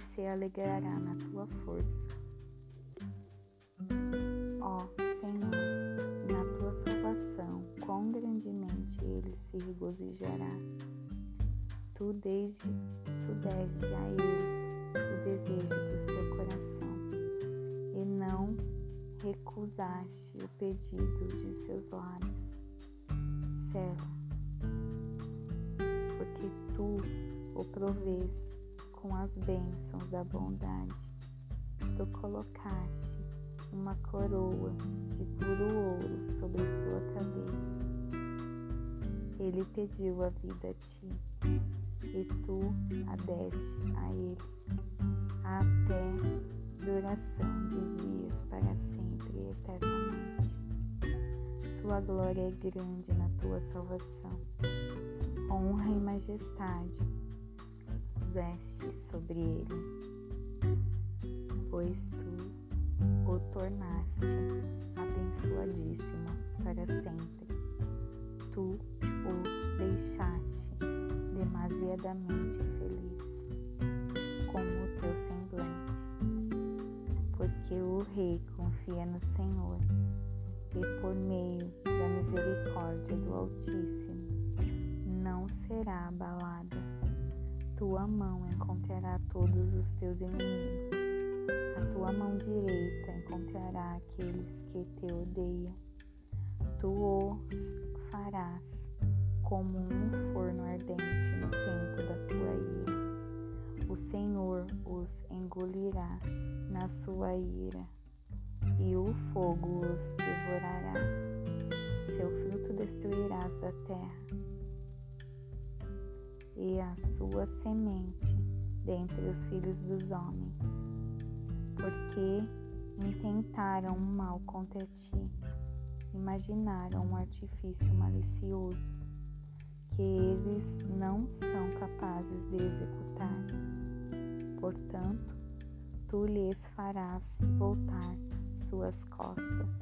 se alegrará na tua força. Ó Senhor, na tua salvação, quão grandemente ele se regozijará. Tu, desde, tu deste a ele o desejo do seu coração e não recusaste o pedido de seus lábios. Sela, porque tu o provês com as bênçãos da bondade. Tu colocaste uma coroa de puro ouro sobre sua cabeça. Ele pediu a vida a ti, e tu a deste a ele, até duração de dias para sempre e eternamente. Sua glória é grande na tua salvação. Honra e majestade puseste sobre ele, pois tu o tornaste abençoadíssimo para sempre. Tu o deixaste demasiadamente feliz com o teu semblante, porque o rei confia no Senhor e por meio da misericórdia do Altíssimo não será abalada tua mão encontrará todos os teus inimigos. A tua mão direita encontrará aqueles que te odeiam. Tu os farás como um forno ardente no tempo da tua ira. O Senhor os engolirá na sua ira, e o fogo os devorará. Seu fruto destruirás da terra e a sua semente dentre os filhos dos homens, porque intentaram um mal contra ti, imaginaram um artifício malicioso que eles não são capazes de executar. Portanto, tu lhes farás voltar suas costas,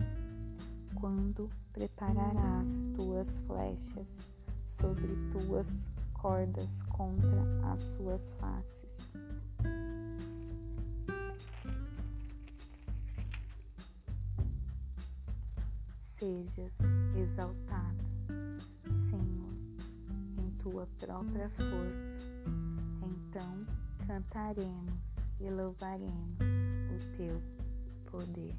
quando prepararás tuas flechas sobre tuas cordas contra as suas faces. Sejas exaltado, Senhor, em tua própria força. Então cantaremos e louvaremos o teu poder.